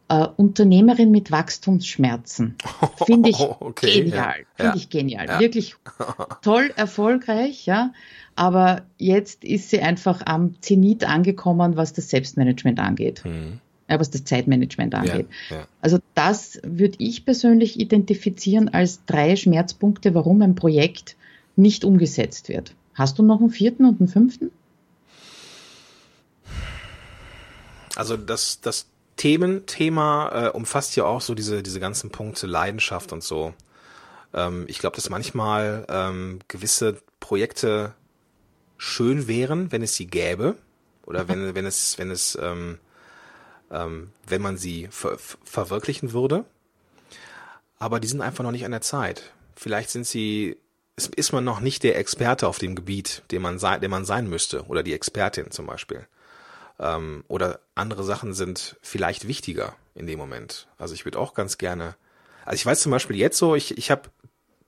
äh, Unternehmerin mit Wachstumsschmerzen. [laughs] Finde ich Okay, genial. ja, Finde ja, ich genial. ja. Wirklich [laughs] toll, erfolgreich, ja. Aber jetzt ist sie einfach am Zenit angekommen, was das Selbstmanagement angeht. Hm, Ja, was das Zeitmanagement angeht. Also das würde ich persönlich identifizieren als drei Schmerzpunkte, warum ein Projekt nicht umgesetzt wird. Hast du noch einen vierten und einen fünften? Also das, das Thementhema äh, umfasst ja auch so diese, diese ganzen Punkte Leidenschaft und so. Ähm, ich glaube, dass manchmal ähm, gewisse Projekte schön wären, wenn es sie gäbe. Oder wenn, wenn es, wenn es, ähm, ähm, wenn man sie ver verwirklichen würde. Aber die sind einfach noch nicht an der Zeit. Vielleicht sind sie, ist, man noch nicht der Experte auf dem Gebiet, den man sein, der man sein müsste. Oder die Expertin zum Beispiel ähm, oder andere Sachen sind vielleicht wichtiger in dem Moment. Also ich würde auch ganz gerne, also ich weiß zum Beispiel jetzt so, ich, ich habe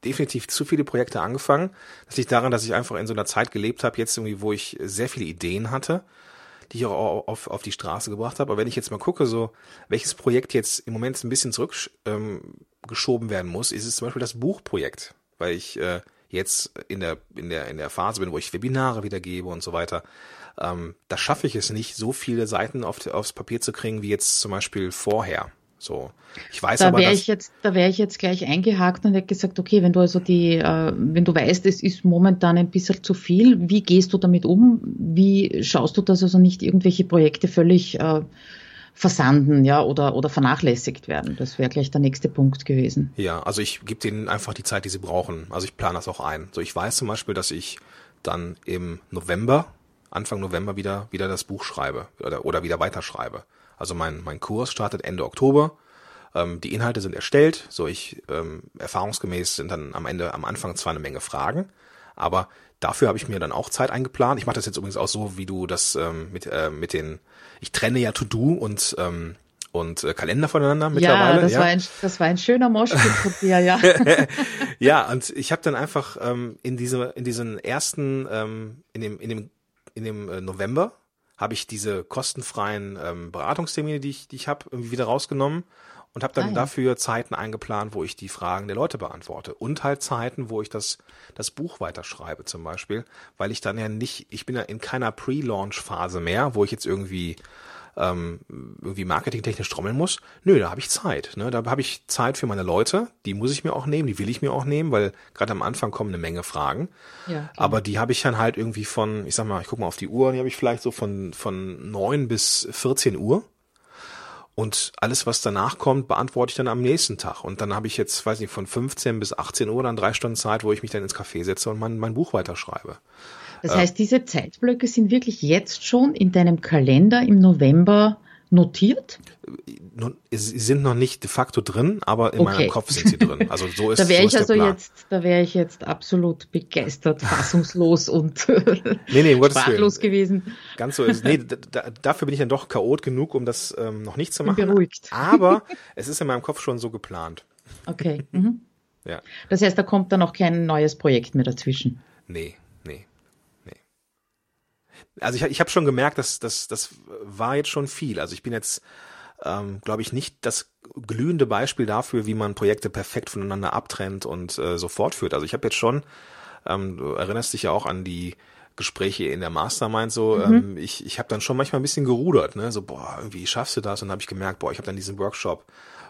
definitiv zu viele Projekte angefangen. Das liegt daran, dass ich einfach in so einer Zeit gelebt habe, jetzt irgendwie, wo ich sehr viele Ideen hatte, die ich auch auf, auf die Straße gebracht habe. Aber wenn ich jetzt mal gucke, so welches Projekt jetzt im Moment ein bisschen zurückgeschoben ähm, werden muss, ist es zum Beispiel das Buchprojekt, weil ich äh, jetzt in der in der in der Phase bin, wo ich Webinare wiedergebe und so weiter. Ähm, da schaffe ich es nicht, so viele Seiten auf, aufs Papier zu kriegen wie jetzt zum Beispiel vorher. So, ich weiß Da aber, wäre dass ich jetzt, da wäre ich jetzt gleich eingehakt und hätte gesagt, okay, wenn du also die, äh, wenn du weißt, es ist momentan ein bisschen zu viel, wie gehst du damit um? Wie schaust du, dass also nicht irgendwelche Projekte völlig äh, versanden, ja, oder, oder vernachlässigt werden? Das wäre gleich der nächste Punkt gewesen. Ja, also ich gebe denen einfach die Zeit, die sie brauchen. Also ich plane das auch ein. So, ich weiß zum Beispiel, dass ich dann im November, Anfang November wieder, wieder das Buch schreibe oder, oder wieder weiterschreibe. Also mein, mein Kurs startet Ende Oktober. Ähm, die Inhalte sind erstellt. So, ich, ähm, erfahrungsgemäß sind dann am Ende, am Anfang zwar eine Menge Fragen, aber dafür habe ich mir dann auch Zeit eingeplant. Ich mache das jetzt übrigens auch so, wie du das ähm, mit, äh, mit den, ich trenne ja To-Do und, ähm, und äh, Kalender voneinander mittlerweile. Ja, das, War ein, das war ein schöner Moschpit von dir, ja. [laughs] ja, und ich habe dann einfach ähm, in diese in diesen ersten ähm, in dem in dem in dem äh, November habe ich diese kostenfreien ähm, Beratungstermine, die ich die ich habe, irgendwie wieder rausgenommen und habe dann Ah, ja. dafür Zeiten eingeplant, wo ich die Fragen der Leute beantworte und halt Zeiten, wo ich das das Buch weiterschreibe zum Beispiel, weil ich dann ja nicht, ich bin ja in keiner Pre-Launch-Phase mehr, wo ich jetzt irgendwie ähm, irgendwie marketingtechnisch trommeln muss. Nö, da habe ich Zeit. Ne? Da habe ich Zeit für meine Leute. Die muss ich mir auch nehmen, die will ich mir auch nehmen, weil gerade am Anfang kommen eine Menge Fragen. ja genau. Aber die habe ich dann halt irgendwie von, ich sag mal, ich guck mal auf die Uhr, die habe ich vielleicht so von, von neun bis 14 Uhr. Und alles, was danach kommt, beantworte ich dann am nächsten Tag. Und dann habe ich jetzt, weiß nicht, von 15 bis 18 Uhr dann drei Stunden Zeit, wo ich mich dann ins Café setze und mein, mein Buch weiterschreibe. Das heißt, diese Zeitblöcke sind wirklich jetzt schon in deinem Kalender im November notiert? Nun, Sie sind noch nicht de facto drin, aber in Okay. meinem Kopf sind sie drin. Also so [laughs] ist, Da wäre so ich also Plan. jetzt, da wäre ich jetzt absolut begeistert, [laughs] fassungslos und Nee, nee, sprachlos gewesen. Ganz so ist. Nee, da, da, dafür bin ich dann doch chaot genug, um das ähm, noch nicht zu Bin machen. beruhigt. Aber [laughs] es ist in meinem Kopf schon so geplant. Okay. Mhm. Ja. Das heißt, da kommt dann auch kein neues Projekt mehr dazwischen. Nee. Also ich, ich habe schon gemerkt, dass das, das war jetzt schon viel. Also ich bin jetzt, ähm, glaube ich, nicht das glühende Beispiel dafür, wie man Projekte perfekt voneinander abtrennt und äh, so fortführt. Also ich habe jetzt schon, ähm, du erinnerst dich ja auch an die Gespräche in der Mastermind so, ähm, ich, ich habe dann schon manchmal ein bisschen gerudert, ne? So, boah, irgendwie schaffst du das? Und dann habe ich gemerkt, boah, ich habe dann diesen Workshop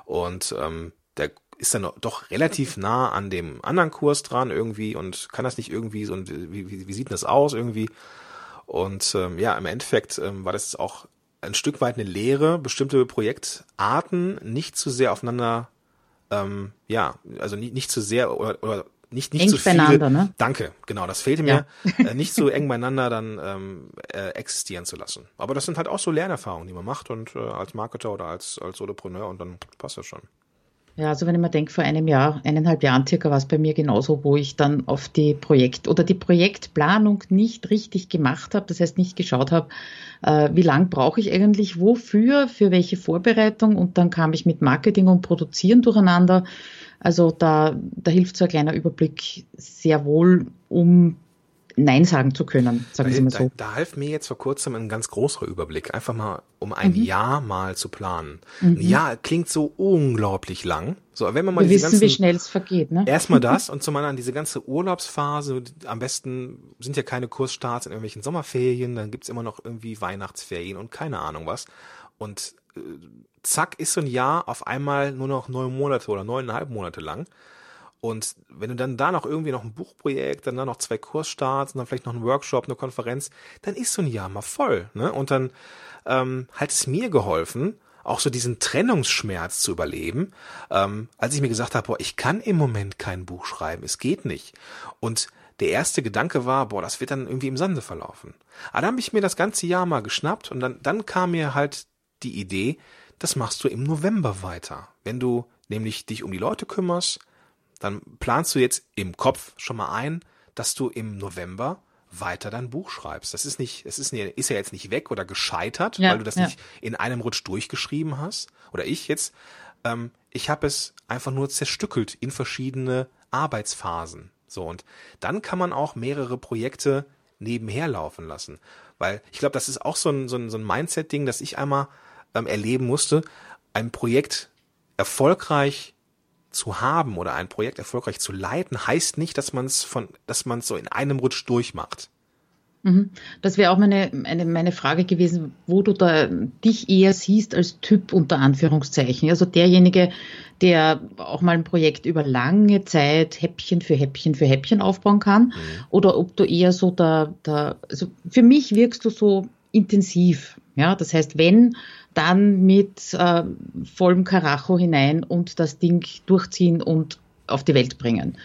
und ähm, der ist dann doch relativ nah an dem anderen Kurs dran irgendwie und kann das nicht irgendwie so und wie, wie, wie sieht denn das aus irgendwie? Und ähm, ja, im Endeffekt ähm, war das auch ein Stück weit eine Lehre, bestimmte Projektarten nicht zu sehr aufeinander, ähm, ja, also nicht, nicht zu sehr oder, oder nicht, nicht Eng zu viele. beieinander, ne? Danke, genau, das fehlte mir, [laughs] äh, nicht so eng beieinander dann ähm, äh, existieren zu lassen. Aber das sind halt auch so Lernerfahrungen, die man macht und äh, als Marketer oder als, als Solopreneur und dann passt das schon. Ja, also wenn ich mir denke, vor einem Jahr, eineinhalb Jahren circa war es bei mir genauso, wo ich dann auf die Projekt- oder die Projektplanung nicht richtig gemacht habe, das heißt nicht geschaut habe, äh, wie lang brauche ich eigentlich wofür, für welche Vorbereitung und dann kam ich mit Marketing und Produzieren durcheinander. Also da, da hilft so ein kleiner Überblick sehr wohl, um Nein sagen zu können, sagen Sie mal so. Da, da half mir jetzt vor kurzem ein ganz großer Überblick, einfach mal um ein mhm. Jahr mal zu planen. Mhm. Ein Jahr klingt so unglaublich lang. So, wenn man mal Wir wissen, ganzen, wie schnell es vergeht, ne? Erstmal [laughs] das und zum anderen diese ganze Urlaubsphase. Am besten sind ja keine Kursstarts in irgendwelchen Sommerferien, dann gibt's immer noch irgendwie Weihnachtsferien und keine Ahnung was. Und äh, zack ist so ein Jahr auf einmal nur noch neun Monate oder neuneinhalb Monate lang. Und wenn du dann da noch irgendwie noch ein Buchprojekt, dann da noch zwei Kursstarts und dann vielleicht noch ein Workshop, eine Konferenz, dann ist so ein Jahr mal voll. Ne? Und dann ähm, hat es mir geholfen, auch so diesen Trennungsschmerz zu überleben, ähm, als ich mir gesagt habe, boah, ich kann im Moment kein Buch schreiben, es geht nicht. Und der erste Gedanke war, boah, das wird dann irgendwie im Sande verlaufen. Aber dann habe ich mir das ganze Jahr mal geschnappt und dann, dann kam mir halt die Idee, das machst du im November weiter. Wenn du nämlich dich um die Leute kümmerst, dann planst du jetzt im Kopf schon mal ein, dass du im November weiter dein Buch schreibst. Das ist nicht, es ist, ist ja jetzt nicht weg oder gescheitert, ja, weil du das ja. nicht in einem Rutsch durchgeschrieben hast. Oder ich jetzt. Ähm, ich habe es einfach nur zerstückelt in verschiedene Arbeitsphasen. So, und dann kann man auch mehrere Projekte nebenher laufen lassen. Weil ich glaube, das ist auch so ein, so ein, so ein Mindset-Ding, das ich einmal ähm, erleben musste. Ein Projekt erfolgreich zu haben oder ein Projekt erfolgreich zu leiten, heißt nicht, dass man es von, dass man es so in einem Rutsch durchmacht. Mhm. Das wäre auch meine, meine, meine Frage gewesen, wo du da dich eher siehst als Typ unter Anführungszeichen. Also derjenige, der auch mal ein Projekt über lange Zeit Häppchen für Häppchen für Häppchen aufbauen kann. Mhm. Oder ob du eher so da, da, also für mich wirkst du so intensiv. Ja, das heißt, wenn dann mit äh, vollem Karacho hinein und das Ding durchziehen und auf die Welt bringen.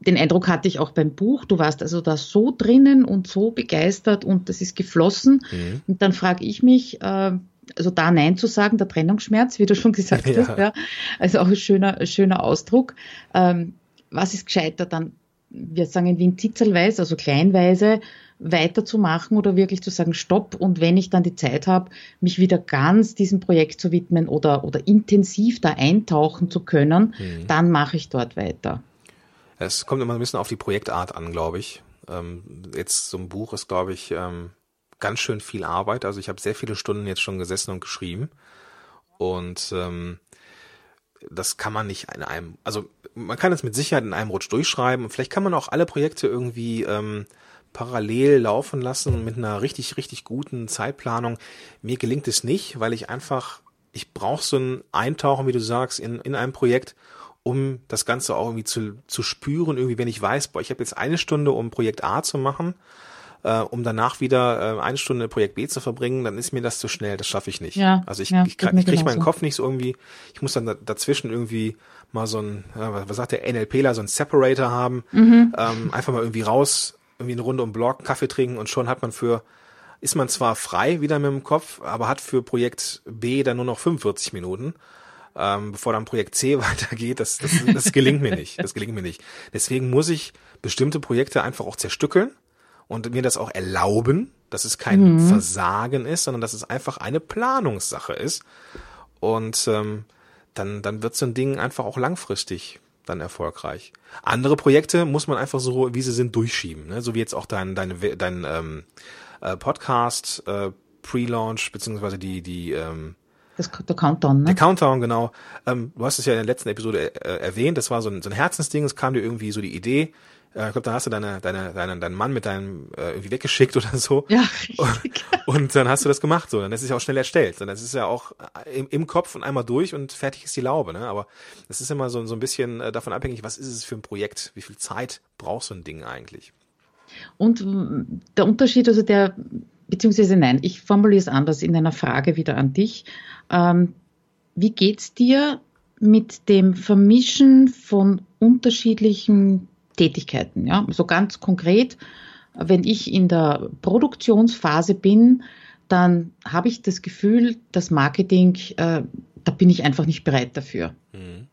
Den Eindruck hatte ich auch beim Buch. Du warst also da so drinnen und so begeistert und das ist geflossen. Mhm. Und dann frage ich mich, äh, also da Nein zu sagen, der Trennungsschmerz, wie du schon gesagt ja. hast, ja, also auch ein schöner, schöner Ausdruck. Ähm, was ist gescheiter dann, wir sagen in Wien zitzelweise, also kleinweise, weiterzumachen oder wirklich zu sagen, stopp und wenn ich dann die Zeit habe, mich wieder ganz diesem Projekt zu widmen oder, oder intensiv da eintauchen zu können, mhm. dann mache ich dort weiter. Es kommt immer ein bisschen auf die Projektart an, glaube ich. Ähm, jetzt so ein Buch ist, glaube ich, ähm, ganz schön viel Arbeit. Also ich habe sehr viele Stunden jetzt schon gesessen und geschrieben. Und ähm, das kann man nicht in einem, also man kann es mit Sicherheit in einem Rutsch durchschreiben. Und vielleicht kann man auch alle Projekte irgendwie ähm, parallel laufen lassen mit einer richtig, richtig guten Zeitplanung. Mir gelingt es nicht, weil ich einfach, ich brauche so ein Eintauchen, wie du sagst, in, in einem Projekt, um das Ganze auch irgendwie zu, zu spüren, irgendwie, wenn ich weiß, boah, ich habe jetzt eine Stunde, um Projekt A zu machen, äh, um danach wieder äh, eine Stunde Projekt B zu verbringen, dann ist mir das zu schnell, das schaffe ich nicht. Ja, also ich, ja, ich, ich, ich kriege meinen Kopf nicht so irgendwie, ich muss dann dazwischen irgendwie mal so ein, äh, was sagt der NLPler, so ein Separator haben, mhm. ähm, einfach mal irgendwie raus irgendwie eine Runde um Block, Kaffee trinken und schon hat man für, ist man zwar frei wieder mit dem Kopf, aber hat für Projekt B dann nur noch 45 Minuten, ähm, bevor dann Projekt C [laughs] weitergeht. Das, das, das gelingt mir nicht. Das gelingt mir nicht. Deswegen muss ich bestimmte Projekte einfach auch zerstückeln und mir das auch erlauben, dass es kein mhm. Versagen ist, sondern dass es einfach eine Planungssache ist. Und ähm, dann, dann wird so ein Ding einfach auch langfristig dann erfolgreich. Andere Projekte muss man einfach so, wie sie sind, durchschieben. Ne? So wie jetzt auch dein, dein, dein ähm, äh, Podcast äh, Pre-Launch, beziehungsweise die, die ähm, das, der Countdown, ne? Der Countdown, genau. Ähm, du hast es ja in der letzten Episode äh, erwähnt, das war so ein, so ein Herzensding, es kam dir irgendwie so die Idee, äh, ich glaube, da hast du deine, deine, deine, deinen Mann mit deinem äh, irgendwie weggeschickt [laughs] oder so. Ja, richtig. Und, [laughs] und dann hast du das gemacht, so. Dann ist es ja auch schnell erstellt. Das ist ja auch äh, im, im Kopf und einmal durch und fertig ist die Laube, ne? Aber das ist immer so, so ein bisschen äh, davon abhängig, was ist es für ein Projekt? Wie viel Zeit braucht so ein Ding eigentlich? Und der Unterschied, also der, beziehungsweise nein, ich formuliere es anders in einer Frage wieder an dich. Ähm, wie geht's dir mit dem Vermischen von unterschiedlichen Tätigkeiten. Ja? So ganz konkret, wenn ich in der Produktionsphase bin, dann habe ich das Gefühl, das Marketing, äh, da bin ich einfach nicht bereit dafür. Mhm.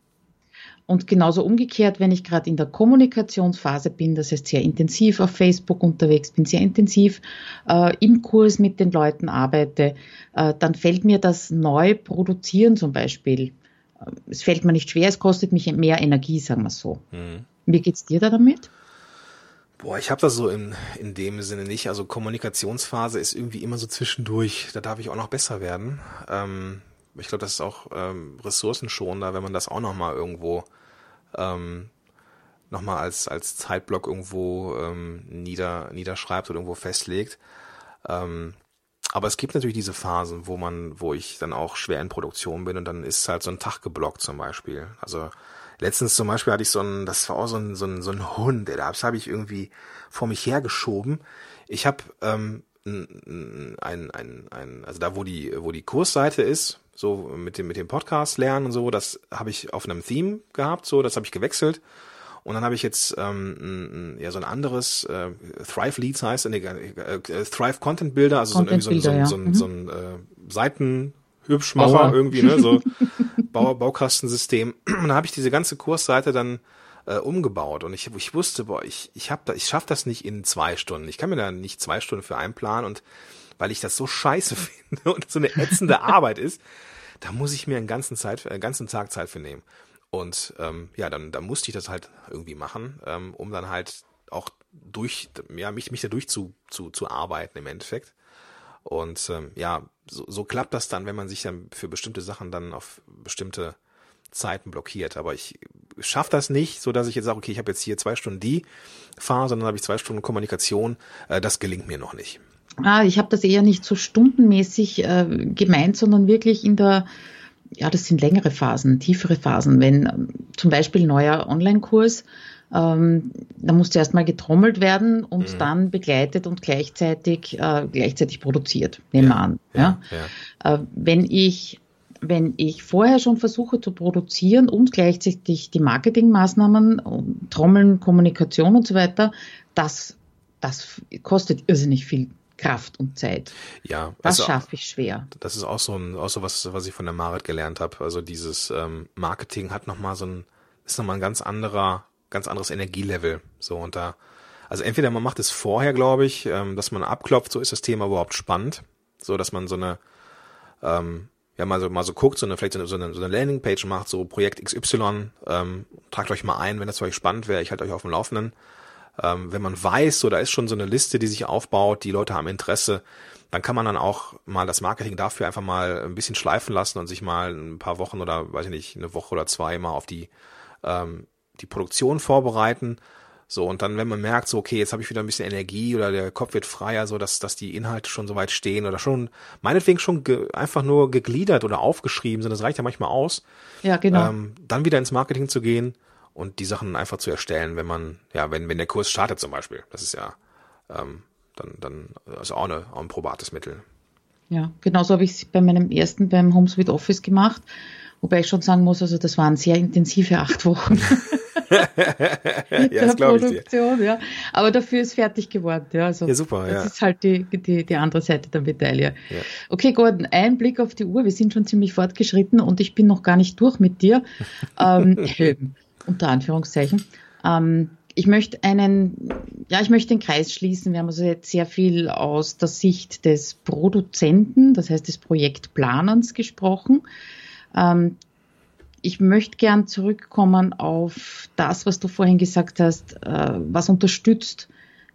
Und genauso umgekehrt, wenn ich gerade in der Kommunikationsphase bin, das heißt sehr intensiv auf Facebook unterwegs bin, sehr intensiv äh, im Kurs mit den Leuten arbeite, äh, dann fällt mir das neu produzieren zum Beispiel. Es fällt mir nicht schwer, es kostet mich mehr Energie, sagen wir so. Mhm. Wie geht's dir da damit? Boah, ich habe das so in, in dem Sinne nicht. Also Kommunikationsphase ist irgendwie immer so zwischendurch. Da darf ich auch noch besser werden. Ähm, ich glaube, das ist auch ähm, ressourcenschonender, wenn man das auch noch mal irgendwo ähm, noch mal als als Zeitblock irgendwo ähm, nieder niederschreibt oder irgendwo festlegt. Ähm, aber es gibt natürlich diese Phasen, wo man, wo ich dann auch schwer in Produktion bin und dann ist halt so ein Tag geblockt zum Beispiel. Also letztens zum Beispiel hatte ich so ein, das war auch so ein, so ein, so ein Hund, der das habe ich irgendwie vor mich hergeschoben. Ich habe ähm, ein, ein, ein, ein, also da wo die, wo die Kursseite ist, so mit dem, mit dem Podcast lernen und so, das habe ich auf einem Theme gehabt, so, das habe ich gewechselt. Und dann habe ich jetzt ähm, ja so ein anderes äh, Thrive Leads heißt, äh, äh, Thrive Content Builder, also Content so, ein, so, ein, so, ein, mhm. so ein äh, Seitenhübschmacher Bauer. irgendwie, ne, so [laughs] Bau, Baukastensystem. Und dann habe ich diese ganze Kursseite dann äh, umgebaut und ich, ich wusste, boah, ich ich habe da, ich schaff das nicht in zwei Stunden. Ich kann mir da nicht zwei Stunden für einplanen und weil ich das so scheiße [laughs] finde und so eine ätzende Arbeit ist, da muss ich mir einen ganzen Zeit, einen ganzen Tag Zeit für nehmen. Und ähm, ja, dann, dann musste ich das halt irgendwie machen, ähm, um dann halt auch durch, ja, mich, mich da durch zu, zu, zu arbeiten im Endeffekt. Und ähm, ja, so, so klappt das dann, wenn man sich dann für bestimmte Sachen dann auf bestimmte Zeiten blockiert. Aber ich schaffe das nicht, so dass ich jetzt sage, okay, ich habe jetzt hier zwei Stunden die Phase, dann habe ich zwei Stunden Kommunikation. Äh, das gelingt mir noch nicht. Ah, ich habe das eher nicht so stundenmäßig äh, gemeint, sondern wirklich in der ja, das sind längere Phasen, tiefere Phasen. Wenn ähm, zum Beispiel ein neuer Online-Kurs, ähm, da muss zuerst mal getrommelt werden und mhm. dann begleitet und gleichzeitig, äh, gleichzeitig produziert, nehmen wir ja, an. Ja, ja. Äh, wenn ich wenn ich vorher schon versuche zu produzieren und gleichzeitig die Marketingmaßnahmen, Trommeln, Kommunikation und so weiter, das, das kostet irrsinnig viel Kraft und Zeit. Ja, das also, schaffe ich schwer. Das ist auch so ein, auch so was, was ich von der Marit gelernt habe. Also dieses ähm, Marketing hat nochmal so ein, ist nochmal ein ganz anderer, ganz anderes Energielevel. So und da, also entweder man macht es vorher, glaube ich, ähm, dass man abklopft, so ist das Thema überhaupt spannend, so dass man so eine ähm, ja mal so mal so guckt, so eine vielleicht so eine, so eine, Landingpage macht, so Projekt XY, ähm, tragt euch mal ein, wenn das für euch spannend wäre, ich halte euch auf dem Laufenden ähm, wenn man weiß, so da ist schon so eine Liste, die sich aufbaut, die Leute haben Interesse, dann kann man dann auch mal das Marketing dafür einfach mal ein bisschen schleifen lassen und sich mal ein paar Wochen oder weiß ich nicht, eine Woche oder zwei mal auf die, ähm, die Produktion vorbereiten. So, und dann, wenn man merkt, so, okay, jetzt habe ich wieder ein bisschen Energie oder der Kopf wird freier, so dass, dass die Inhalte schon soweit stehen oder schon, meinetwegen schon einfach nur gegliedert oder aufgeschrieben sind, das reicht ja manchmal aus. Ja, genau. Ähm, dann wieder ins Marketing zu gehen und die Sachen einfach zu erstellen, wenn man, ja, wenn, wenn der Kurs startet zum Beispiel. Das ist ja ähm, dann, dann also auch, eine, auch ein probates Mittel. Ja, genauso habe ich es bei meinem ersten beim Home Sweet Office gemacht, wobei ich schon sagen muss, also das waren sehr intensive acht Wochen. [laughs] [laughs] ja, das Produktion, ich dir. ja. Aber dafür ist fertig geworden, ja. Also ja, super, das ja. ist halt die, die, die andere Seite der Medaille. Ja. Okay, Gordon, ein Blick auf die Uhr. Wir sind schon ziemlich fortgeschritten und ich bin noch gar nicht durch mit dir. [laughs] ähm, unter Anführungszeichen. Ähm, ich möchte einen, ja, ich möchte den Kreis schließen. Wir haben also jetzt sehr viel aus der Sicht des Produzenten, das heißt des Projektplaners gesprochen. Ähm, ich möchte gern zurückkommen auf das, was du vorhin gesagt hast, äh, was unterstützt,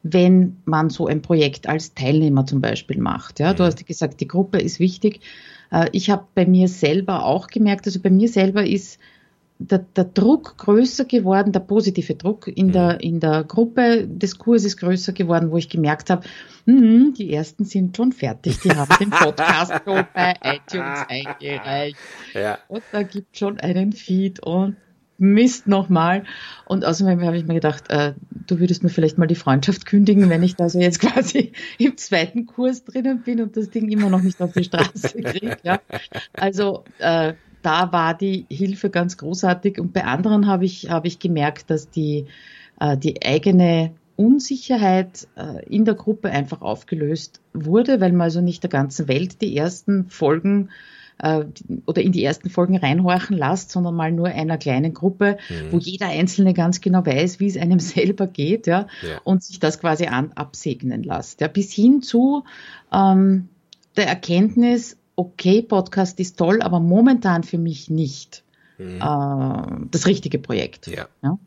wenn man so ein Projekt als Teilnehmer zum Beispiel macht. Ja, du mhm. hast gesagt, die Gruppe ist wichtig. Äh, ich habe bei mir selber auch gemerkt, also bei mir selber ist der, der Druck größer geworden, der positive Druck in der, mhm. in der Gruppe des Kurses größer geworden, wo ich gemerkt habe, mh, die ersten sind schon fertig, die haben den [laughs] Podcast schon bei iTunes eingereicht. Ja. Und da gibt schon einen Feed und Mist nochmal. Und außerdem habe ich mir gedacht, äh, du würdest mir vielleicht mal die Freundschaft kündigen, wenn ich da so jetzt [laughs] quasi im zweiten Kurs drinnen bin und das Ding immer noch nicht auf die Straße kriege. Ja. Also äh, da war die Hilfe ganz großartig und bei anderen habe ich, habe ich gemerkt, dass die, äh, die eigene Unsicherheit äh, in der Gruppe einfach aufgelöst wurde, weil man also nicht der ganzen Welt die ersten Folgen äh, oder in die ersten Folgen reinhorchen lässt, sondern mal nur einer kleinen Gruppe, mhm. wo jeder Einzelne ganz genau weiß, wie es einem [laughs] selber geht, ja, ja. und sich das quasi an, absegnen lässt. Ja, bis hin zu ähm, der Erkenntnis, okay, Podcast ist toll, aber momentan für mich nicht mhm. äh, das richtige Projekt. Ja. ja?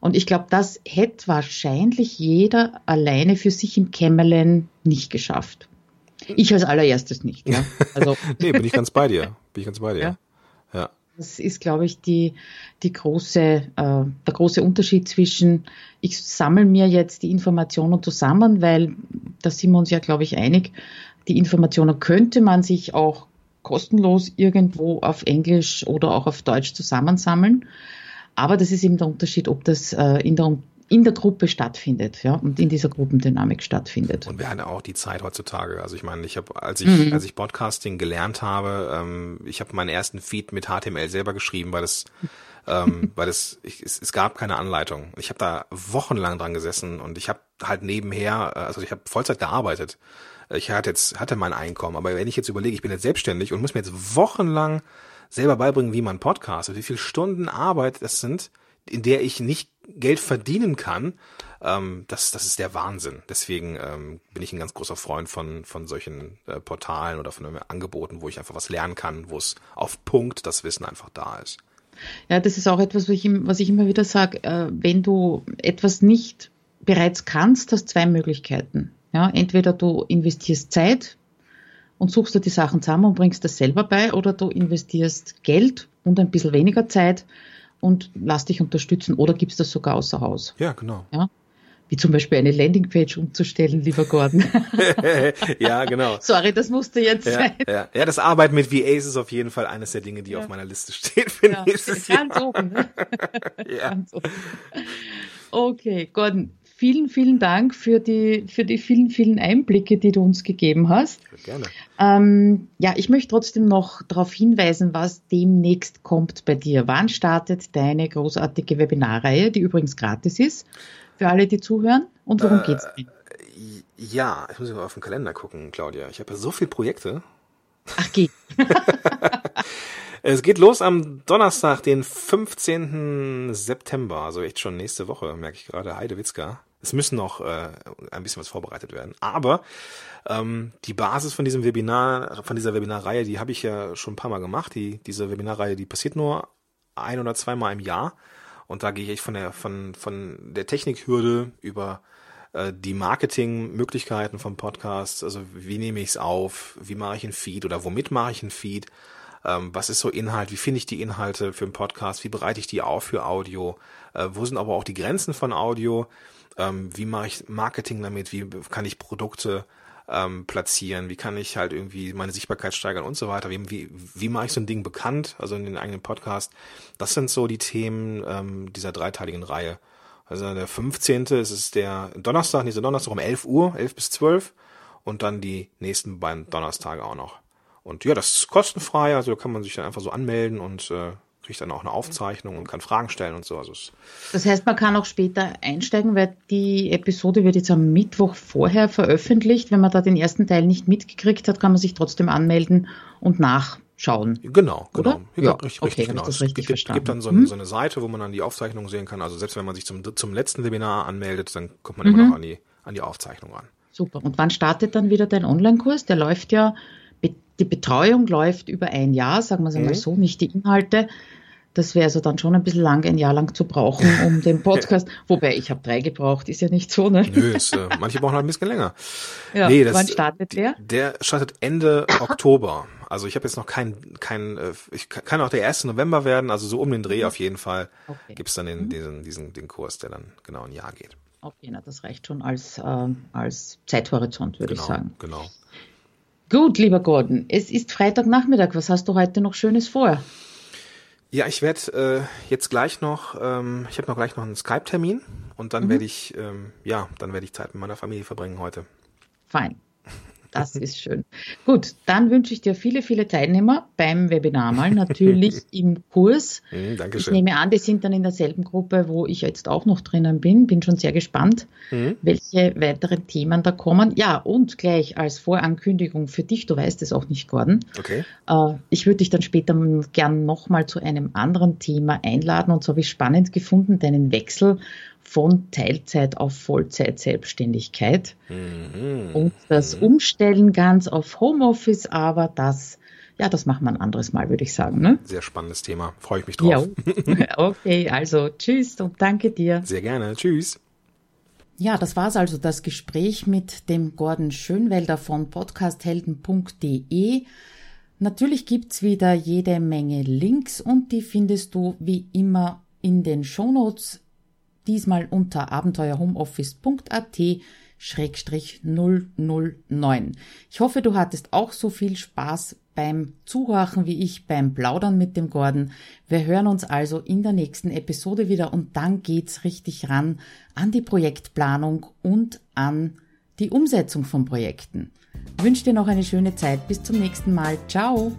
Und ich glaube, das hätte wahrscheinlich jeder alleine für sich im Kämmerlein nicht geschafft. Ich als allererstes nicht. Ja. [laughs] Also nee, bin ich ganz bei dir. Bin ich ganz bei dir. Ja. ja. Das ist, glaube ich, die, die große, äh, der große Unterschied zwischen, ich sammle mir jetzt die Informationen zusammen, weil da sind wir uns ja, glaube ich, einig, die Informationen könnte man sich auch kostenlos irgendwo auf Englisch oder auch auf Deutsch zusammensammeln. Aber das ist eben der Unterschied, ob das äh, in der in der Gruppe stattfindet, ja, und in dieser Gruppendynamik stattfindet. Und wir haben ja auch die Zeit heutzutage. Also ich meine, ich habe, als ich, mhm. als ich Podcasting gelernt habe, ähm, ich habe meinen ersten Feed mit HTML selber geschrieben, weil das, ähm, [laughs] weil das, ich, es, es gab keine Anleitung. Ich habe da wochenlang dran gesessen und ich habe halt nebenher, äh, also ich habe Vollzeit gearbeitet. Ich hatte jetzt, hatte mein Einkommen, aber wenn ich jetzt überlege, ich bin jetzt selbstständig und muss mir jetzt wochenlang selber beibringen, wie man podcastet, wie viele Stunden Arbeit das sind, in der ich nicht Geld verdienen kann, ähm, das, das ist der Wahnsinn. Deswegen ähm, bin ich ein ganz großer Freund von, von solchen äh, Portalen oder von Angeboten, wo ich einfach was lernen kann, wo es auf Punkt das Wissen einfach da ist. Ja, das ist auch etwas, was ich, was ich immer wieder sage, äh, wenn du etwas nicht bereits kannst, hast zwei Möglichkeiten. Ja, entweder du investierst Zeit und suchst dir die Sachen zusammen und bringst das selber bei, oder du investierst Geld und ein bisschen weniger Zeit und lass dich unterstützen oder gibst das sogar außer Haus. Ja, genau. Ja? Wie zum Beispiel eine Landingpage umzustellen, lieber Gordon. [laughs] ja, genau. [laughs] Sorry, das musste jetzt ja, sein. Ja. ja, das Arbeiten mit VAs ist auf jeden Fall eines der Dinge, die ja. auf meiner Liste steht für ja, nächstes ganz Jahr. Oben, ne? ja. Ganz oben. Okay, Gordon, vielen, vielen Dank für die, für die vielen, vielen Einblicke, die du uns gegeben hast. Gerne. Ähm, ja, ich möchte trotzdem noch darauf hinweisen, was demnächst kommt bei dir. Wann startet deine großartige Webinarreihe, die übrigens gratis ist, für alle, die zuhören? Und worum äh, geht's denn? Ja, ich muss mal auf den Kalender gucken, Claudia. Ich habe ja so viele Projekte. Ach, geh. [laughs] Es geht los am Donnerstag, den 15. September, also echt schon nächste Woche, merke ich gerade. Heidewitzka. Es müssen noch äh, ein bisschen was vorbereitet werden. Aber ähm, die Basis von diesem Webinar, von dieser Webinarreihe, die habe ich ja schon ein paar Mal gemacht. Die, diese Webinarreihe, die passiert nur ein oder zweimal im Jahr. Und da gehe ich von der, von, von der Technikhürde über äh, die Marketingmöglichkeiten vom Podcast, also wie nehme ich es auf, wie mache ich einen Feed? Oder womit mache ich einen Feed, ähm, was ist so Inhalt, wie finde ich die Inhalte für einen Podcast, wie bereite ich die auf für Audio, äh, wo sind aber auch die Grenzen von Audio, ähm, wie mache ich Marketing damit, wie kann ich Produkte ähm, platzieren, wie kann ich halt irgendwie meine Sichtbarkeit steigern und so weiter, wie, wie, wie mache ich so ein Ding bekannt, also in den eigenen Podcast. Das sind so die Themen ähm, dieser dreiteiligen Reihe. Also der 15. ist es der Donnerstag, dieser Donnerstag um 11 Uhr, 11 bis 12 und dann die nächsten beiden Donnerstage auch noch. Und ja, das ist kostenfrei, also da kann man sich dann einfach so anmelden und äh, kriegt dann auch eine Aufzeichnung und kann Fragen stellen und so. Also das heißt, man kann auch später einsteigen, weil die Episode wird jetzt am Mittwoch vorher veröffentlicht. Wenn man da den ersten Teil nicht mitgekriegt hat, kann man sich trotzdem anmelden und nachschauen. Genau, genau. Oder? Ja, richtig, okay, richtig, genau. Das richtig es gibt, verstanden. gibt dann so, mhm. so, eine Seite, wo man dann die Aufzeichnung sehen kann. Also selbst wenn man sich zum, zum letzten Webinar anmeldet, dann kommt man mhm. immer noch an die, an die Aufzeichnung ran. Super. Und wann startet dann wieder dein Online-Kurs? Der läuft ja die Betreuung läuft über ein Jahr, sagen wir es einmal mhm. so, nicht die Inhalte. Das wäre also dann schon ein bisschen lang, ein Jahr lang zu brauchen, um den [laughs] Podcast, wobei ich habe drei gebraucht, ist ja nicht so, ne? Nö, ist, äh, [laughs] manche brauchen halt ein bisschen länger. Ja, nee, das, wann startet der? Der startet Ende Oktober. Also ich habe jetzt noch kein, kein, äh, ich kann auch der 1. November werden, also so um den Dreh mhm. auf jeden Fall okay. gibt's dann den, mhm. diesen, diesen, den Kurs, der dann genau ein Jahr geht. Okay, na, das reicht schon als, äh, als Zeithorizont, würde genau, ich sagen. Genau. Gut, lieber Gordon, es ist Freitagnachmittag. Was hast du heute noch Schönes vor? Ja, ich werde äh, jetzt gleich noch, ähm, ich habe noch gleich noch einen Skype-Termin und dann mhm. werde ich, ähm, ja, dann werde ich Zeit mit meiner Familie verbringen heute. Fein. Das ist schön. Gut, dann wünsche ich dir viele, viele Teilnehmer beim Webinar mal, natürlich [laughs] im Kurs. Mhm, Dankeschön. Ich nehme an, die sind dann in derselben Gruppe, wo ich jetzt auch noch drinnen bin. Bin schon sehr gespannt, mhm. welche weiteren Themen da kommen. Ja, und gleich als Vorankündigung für dich, du weißt es auch nicht, Gordon. Okay. Äh, ich würde dich dann später gern nochmal zu einem anderen Thema einladen. Und so habe ich spannend gefunden, deinen Wechsel von Teilzeit auf Vollzeit Selbstständigkeit mhm. und das Umstellen ganz auf Homeoffice, aber das ja, das machen wir ein anderes Mal, würde ich sagen. Ne? Sehr spannendes Thema. Freue ich mich drauf. Ja. [laughs] [laughs] okay, also tschüss und danke dir. Sehr gerne. Tschüss. Ja, das war's also das Gespräch mit dem Gordon Schönwelder von podcasthelden.de. Natürlich gibt's wieder jede Menge Links und die findest du wie immer in den Shownotes, diesmal unter abenteuerhomeoffice.at Schrägstrich 009. Ich hoffe, du hattest auch so viel Spaß beim Zuhören wie ich beim Plaudern mit dem Gordon. Wir hören uns also in der nächsten Episode wieder und dann geht's richtig ran an die Projektplanung und an die Umsetzung von Projekten. Ich wünsche dir noch eine schöne Zeit. Bis zum nächsten Mal. Ciao.